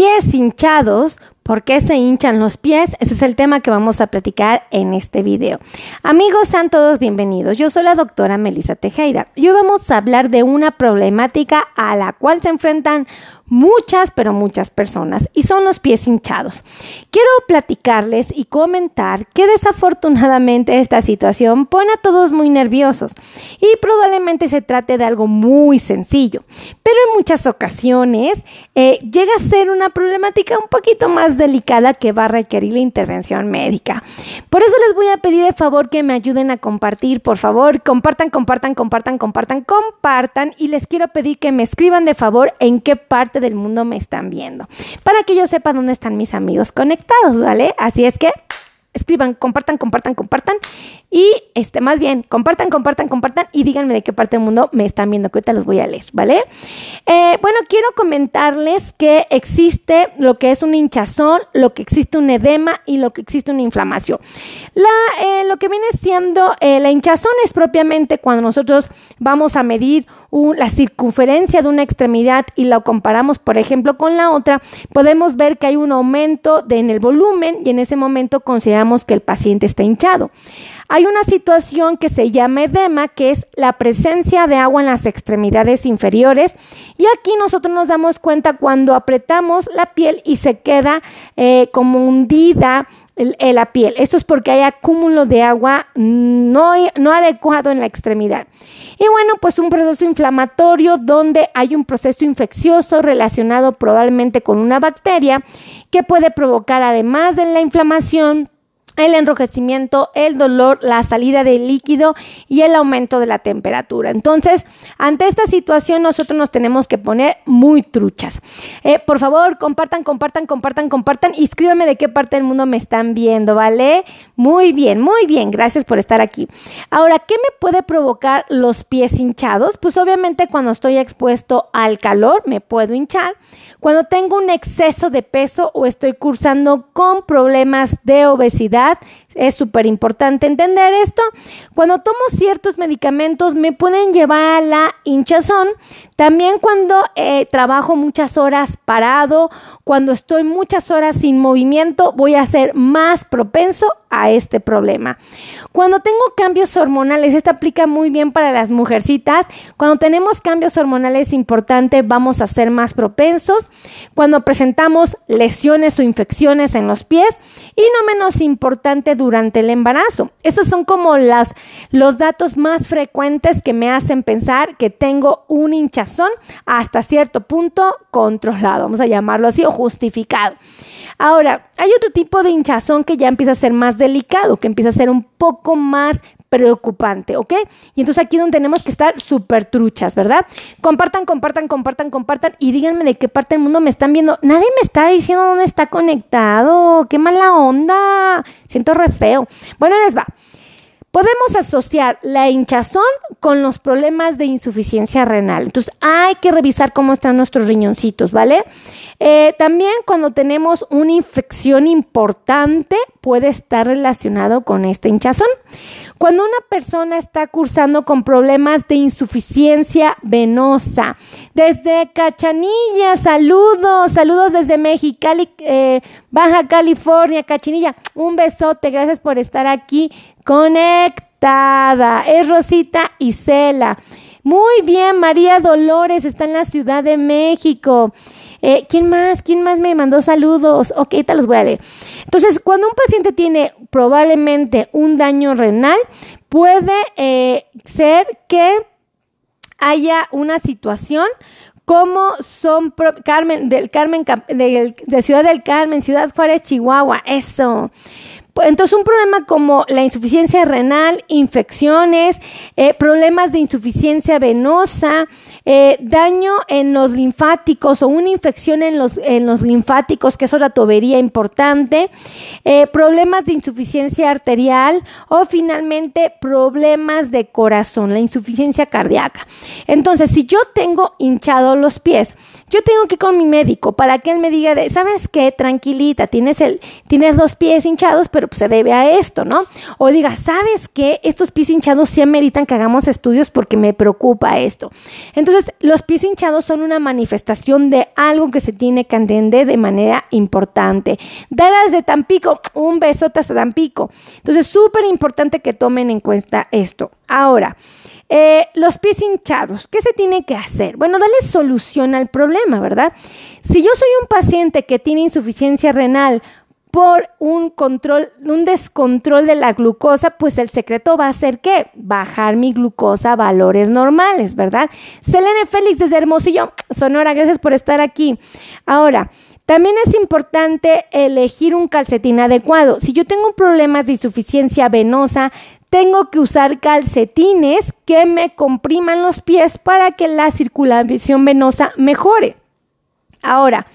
pies hinchados ¿Por qué se hinchan los pies? Ese es el tema que vamos a platicar en este video. Amigos, sean todos bienvenidos. Yo soy la doctora Melissa Tejeda y hoy vamos a hablar de una problemática a la cual se enfrentan muchas, pero muchas personas, y son los pies hinchados. Quiero platicarles y comentar que desafortunadamente esta situación pone a todos muy nerviosos y probablemente se trate de algo muy sencillo, pero en muchas ocasiones eh, llega a ser una problemática un poquito más delicada que va a requerir la intervención médica. Por eso les voy a pedir de favor que me ayuden a compartir, por favor, compartan, compartan, compartan, compartan, compartan, y les quiero pedir que me escriban de favor en qué parte del mundo me están viendo. Para que yo sepa dónde están mis amigos conectados, ¿vale? Así es que escriban, compartan, compartan, compartan. Y este, más bien, compartan, compartan, compartan y díganme de qué parte del mundo me están viendo, que ahorita los voy a leer, ¿vale? Eh, bueno, quiero comentarles que existe lo que es un hinchazón, lo que existe un edema y lo que existe una inflamación. La, eh, lo que viene siendo eh, la hinchazón es propiamente cuando nosotros vamos a medir la circunferencia de una extremidad y la comparamos, por ejemplo, con la otra, podemos ver que hay un aumento en el volumen y en ese momento consideramos que el paciente está hinchado. Hay una situación que se llama edema, que es la presencia de agua en las extremidades inferiores. Y aquí nosotros nos damos cuenta cuando apretamos la piel y se queda eh, como hundida la piel. Esto es porque hay acúmulo de agua no, no adecuado en la extremidad. Y bueno, pues un proceso inflamatorio donde hay un proceso infeccioso relacionado probablemente con una bacteria que puede provocar además de la inflamación el enrojecimiento, el dolor, la salida de líquido y el aumento de la temperatura. Entonces, ante esta situación nosotros nos tenemos que poner muy truchas. Eh, por favor, compartan, compartan, compartan, compartan y escríbanme de qué parte del mundo me están viendo, ¿vale? Muy bien, muy bien, gracias por estar aquí. Ahora, ¿qué me puede provocar los pies hinchados? Pues obviamente cuando estoy expuesto al calor me puedo hinchar. Cuando tengo un exceso de peso o estoy cursando con problemas de obesidad, sehat, es súper importante entender esto. Cuando tomo ciertos medicamentos me pueden llevar a la hinchazón. También cuando eh, trabajo muchas horas parado, cuando estoy muchas horas sin movimiento, voy a ser más propenso a este problema. Cuando tengo cambios hormonales, esto aplica muy bien para las mujercitas. Cuando tenemos cambios hormonales importantes, vamos a ser más propensos. Cuando presentamos lesiones o infecciones en los pies y no menos importante durante el embarazo. Esos son como las, los datos más frecuentes que me hacen pensar que tengo un hinchazón hasta cierto punto controlado, vamos a llamarlo así, o justificado. Ahora, hay otro tipo de hinchazón que ya empieza a ser más delicado, que empieza a ser un poco más preocupante, ¿ok? Y entonces aquí es donde tenemos que estar súper truchas, ¿verdad? Compartan, compartan, compartan, compartan y díganme de qué parte del mundo me están viendo. Nadie me está diciendo dónde está conectado. Qué mala onda. Siento re feo. Bueno, les va. Podemos asociar la hinchazón con los problemas de insuficiencia renal. Entonces hay que revisar cómo están nuestros riñoncitos, ¿vale? Eh, también cuando tenemos una infección importante puede estar relacionado con esta hinchazón. Cuando una persona está cursando con problemas de insuficiencia venosa, desde Cachanilla, saludos, saludos desde Mexicali, eh, Baja California, Cachinilla, un besote, gracias por estar aquí conectada. Es Rosita Isela. Muy bien, María Dolores está en la Ciudad de México. Eh, ¿Quién más? ¿Quién más me mandó saludos? Ok, te los voy a leer. Entonces, cuando un paciente tiene probablemente un daño renal, puede eh, ser que haya una situación como son Carmen del Carmen de Ciudad del Carmen, Ciudad Juárez, Chihuahua, eso. Entonces, un problema como la insuficiencia renal, infecciones, eh, problemas de insuficiencia venosa, eh, daño en los linfáticos o una infección en los, en los linfáticos, que es otra tubería importante, eh, problemas de insuficiencia arterial o finalmente problemas de corazón, la insuficiencia cardíaca. Entonces, si yo tengo hinchado los pies, yo tengo que ir con mi médico para que él me diga, de, ¿sabes qué? Tranquilita, tienes, el, tienes los pies hinchados, pero pero se debe a esto, ¿no? O diga, ¿sabes qué? Estos pies hinchados sí ameritan que hagamos estudios porque me preocupa esto. Entonces, los pies hinchados son una manifestación de algo que se tiene que entender de manera importante. Dar desde Tampico, un besote hasta Tampico. Entonces, súper importante que tomen en cuenta esto. Ahora, eh, los pies hinchados, ¿qué se tiene que hacer? Bueno, darle solución al problema, ¿verdad? Si yo soy un paciente que tiene insuficiencia renal por un control, un descontrol de la glucosa, pues el secreto va a ser que bajar mi glucosa a valores normales, ¿verdad? Selene Félix desde Hermosillo, Sonora, gracias por estar aquí. Ahora, también es importante elegir un calcetín adecuado. Si yo tengo problemas de insuficiencia venosa, tengo que usar calcetines que me compriman los pies para que la circulación venosa mejore. Ahora,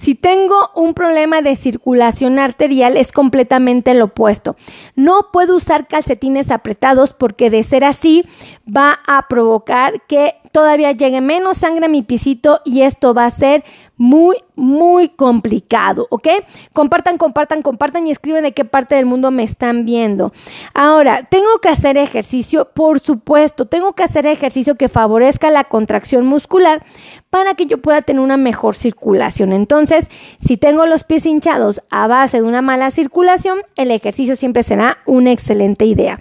si tengo un problema de circulación arterial es completamente lo opuesto. No puedo usar calcetines apretados porque de ser así va a provocar que todavía llegue menos sangre a mi pisito y esto va a ser muy, muy complicado, ¿ok? Compartan, compartan, compartan y escriben de qué parte del mundo me están viendo. Ahora, ¿tengo que hacer ejercicio? Por supuesto, tengo que hacer ejercicio que favorezca la contracción muscular para que yo pueda tener una mejor circulación. Entonces, si tengo los pies hinchados a base de una mala circulación, el ejercicio siempre será una excelente idea.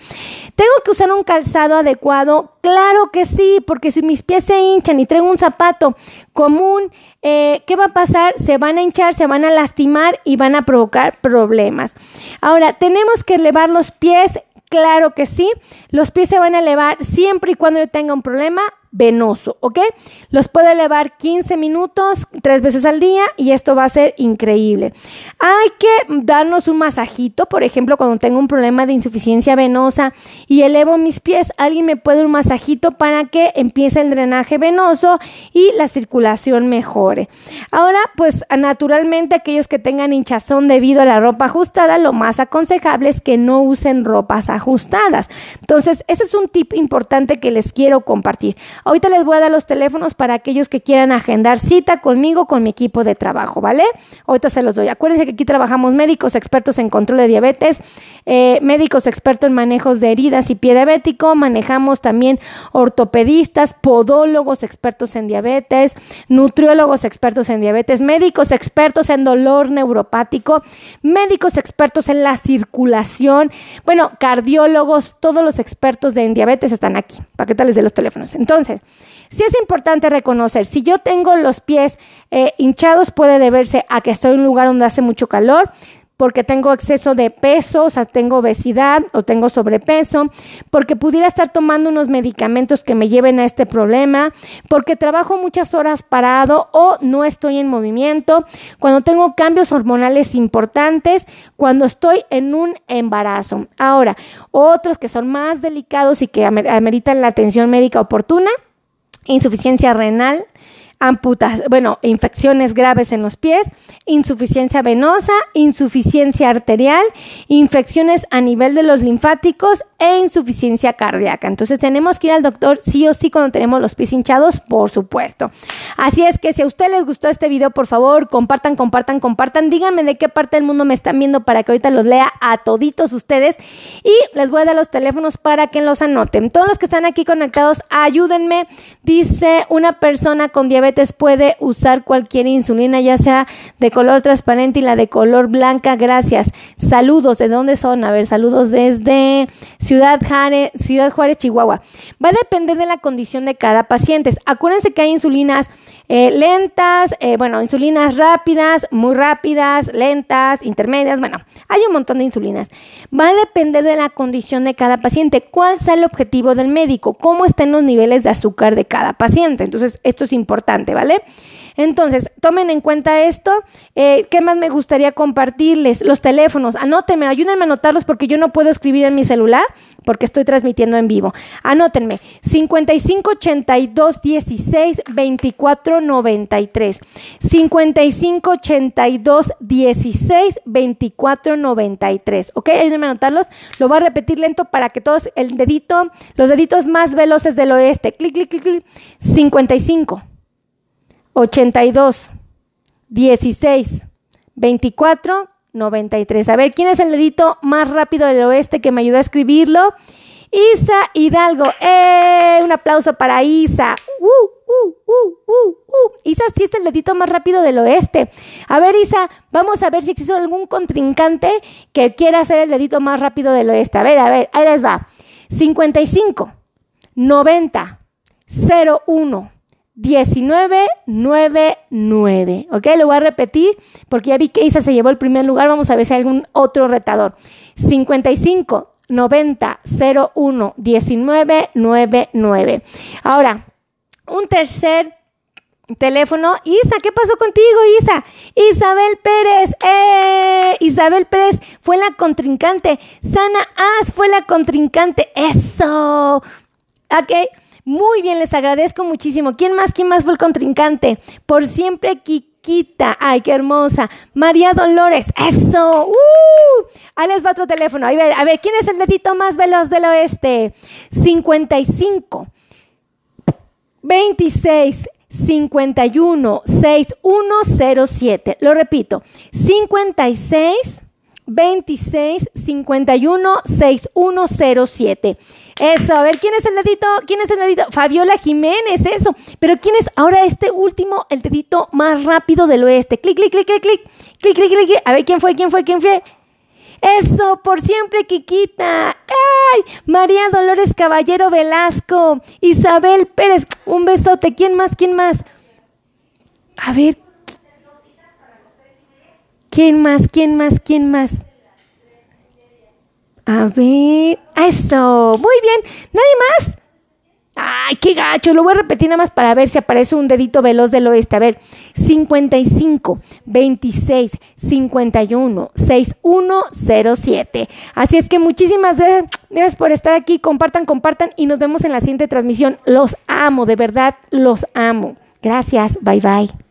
¿Tengo que usar un calzado adecuado? Claro que sí, porque si mis pies se hinchan y traigo un zapato común, eh, ¿qué va a pasar? Se van a hinchar, se van a lastimar y van a provocar problemas. Ahora, tenemos que elevar los pies Claro que sí, los pies se van a elevar siempre y cuando yo tenga un problema venoso, ¿ok? Los puedo elevar 15 minutos, tres veces al día y esto va a ser increíble. Hay que darnos un masajito, por ejemplo, cuando tengo un problema de insuficiencia venosa y elevo mis pies, alguien me puede un masajito para que empiece el drenaje venoso y la circulación mejore. Ahora, pues naturalmente aquellos que tengan hinchazón debido a la ropa ajustada, lo más aconsejable es que no usen ropas ajustadas. Entonces, ese es un tip importante que les quiero compartir. Ahorita les voy a dar los teléfonos para aquellos que quieran agendar cita conmigo, con mi equipo de trabajo, ¿vale? Ahorita se los doy. Acuérdense que aquí trabajamos médicos expertos en control de diabetes, eh, médicos expertos en manejos de heridas y pie diabético, manejamos también ortopedistas, podólogos expertos en diabetes, nutriólogos expertos en diabetes, médicos expertos en dolor neuropático, médicos expertos en la circulación, bueno, cardiólogos, todos los expertos en diabetes están aquí, para que tal les dé los teléfonos. Entonces, si es importante reconocer, si yo tengo los pies eh, hinchados puede deberse a que estoy en un lugar donde hace mucho calor, porque tengo exceso de peso, o sea, tengo obesidad o tengo sobrepeso, porque pudiera estar tomando unos medicamentos que me lleven a este problema, porque trabajo muchas horas parado o no estoy en movimiento, cuando tengo cambios hormonales importantes, cuando estoy en un embarazo. Ahora, otros que son más delicados y que ameritan la atención médica oportuna, insuficiencia renal, amputas, bueno, infecciones graves en los pies, insuficiencia venosa, insuficiencia arterial, infecciones a nivel de los linfáticos e insuficiencia cardíaca. Entonces tenemos que ir al doctor sí o sí cuando tenemos los pies hinchados, por supuesto. Así es que si a ustedes les gustó este video, por favor, compartan, compartan, compartan. Díganme de qué parte del mundo me están viendo para que ahorita los lea a toditos ustedes y les voy a dar los teléfonos para que los anoten. Todos los que están aquí conectados, ayúdenme. Dice una persona con diabetes puede usar cualquier insulina, ya sea de color transparente y la de color blanca. Gracias. Saludos. ¿De dónde son? A ver, saludos desde Ciudad Juárez, Ciudad Juárez, Chihuahua. Va a depender de la condición de cada paciente. Acuérdense que hay insulinas eh, lentas, eh, bueno, insulinas rápidas, muy rápidas, lentas, intermedias, bueno, hay un montón de insulinas. Va a depender de la condición de cada paciente. ¿Cuál sea el objetivo del médico? ¿Cómo estén los niveles de azúcar de cada paciente? Entonces, esto es importante, ¿vale? Entonces, tomen en cuenta esto. Eh, ¿Qué más me gustaría compartirles? Los teléfonos. Anótenme, ayúdenme a anotarlos porque yo no puedo escribir en mi celular porque estoy transmitiendo en vivo. Anótenme. 55 82 16 24 93. 55 82 16 24 93. ¿Ok? Ayúdenme a anotarlos. Lo voy a repetir lento para que todos, el dedito, los deditos más veloces del oeste. Clic, clic, clic, clic. 55 82, 16, 24, 93. A ver, ¿quién es el dedito más rápido del oeste que me ayuda a escribirlo? Isa Hidalgo. ¡Eh! Un aplauso para Isa. ¡Uh, uh, uh, uh, uh! Isa sí es el dedito más rápido del oeste. A ver, Isa, vamos a ver si existe algún contrincante que quiera ser el dedito más rápido del oeste. A ver, a ver, ahí les va. 55, 90, 01. 1999. ¿Ok? Lo voy a repetir porque ya vi que Isa se llevó el primer lugar. Vamos a ver si hay algún otro retador. 55 90 01 1999. Ahora, un tercer teléfono. Isa, ¿qué pasó contigo, Isa? Isabel Pérez. ¡Eh! Isabel Pérez fue la contrincante. Sana As fue la contrincante. Eso. Ok. Muy bien, les agradezco muchísimo. ¿Quién más? ¿Quién más fue el contrincante? Por siempre, Kikita. Ay, qué hermosa. María Dolores. Eso. ¡Uh! Ahí les va otro teléfono. A ver, a ver, ¿quién es el dedito más veloz del oeste? 55. 26. 51 6107. Lo repito, 56 26 51 6107. Eso, a ver, ¿quién es el dedito? ¿Quién es el dedito? Fabiola Jiménez, eso. Pero ¿quién es ahora este último, el dedito más rápido del oeste? Clic, clic, clic, clic, clic, clic, clic, clic. A ver, ¿quién fue? ¿Quién fue? ¿Quién fue? Eso, por siempre, Kikita. ¡Ay! María Dolores Caballero Velasco. Isabel Pérez. Un besote. ¿Quién más? ¿Quién más? A ver. ¿Quién más? ¿Quién más? ¿Quién más? A ver, eso, muy bien. ¿Nadie más? Ay, qué gacho. Lo voy a repetir nada más para ver si aparece un dedito veloz del oeste. A ver, 55, 26, 51, 6107. Así es que muchísimas gracias, gracias por estar aquí. Compartan, compartan y nos vemos en la siguiente transmisión. Los amo, de verdad, los amo. Gracias. Bye, bye.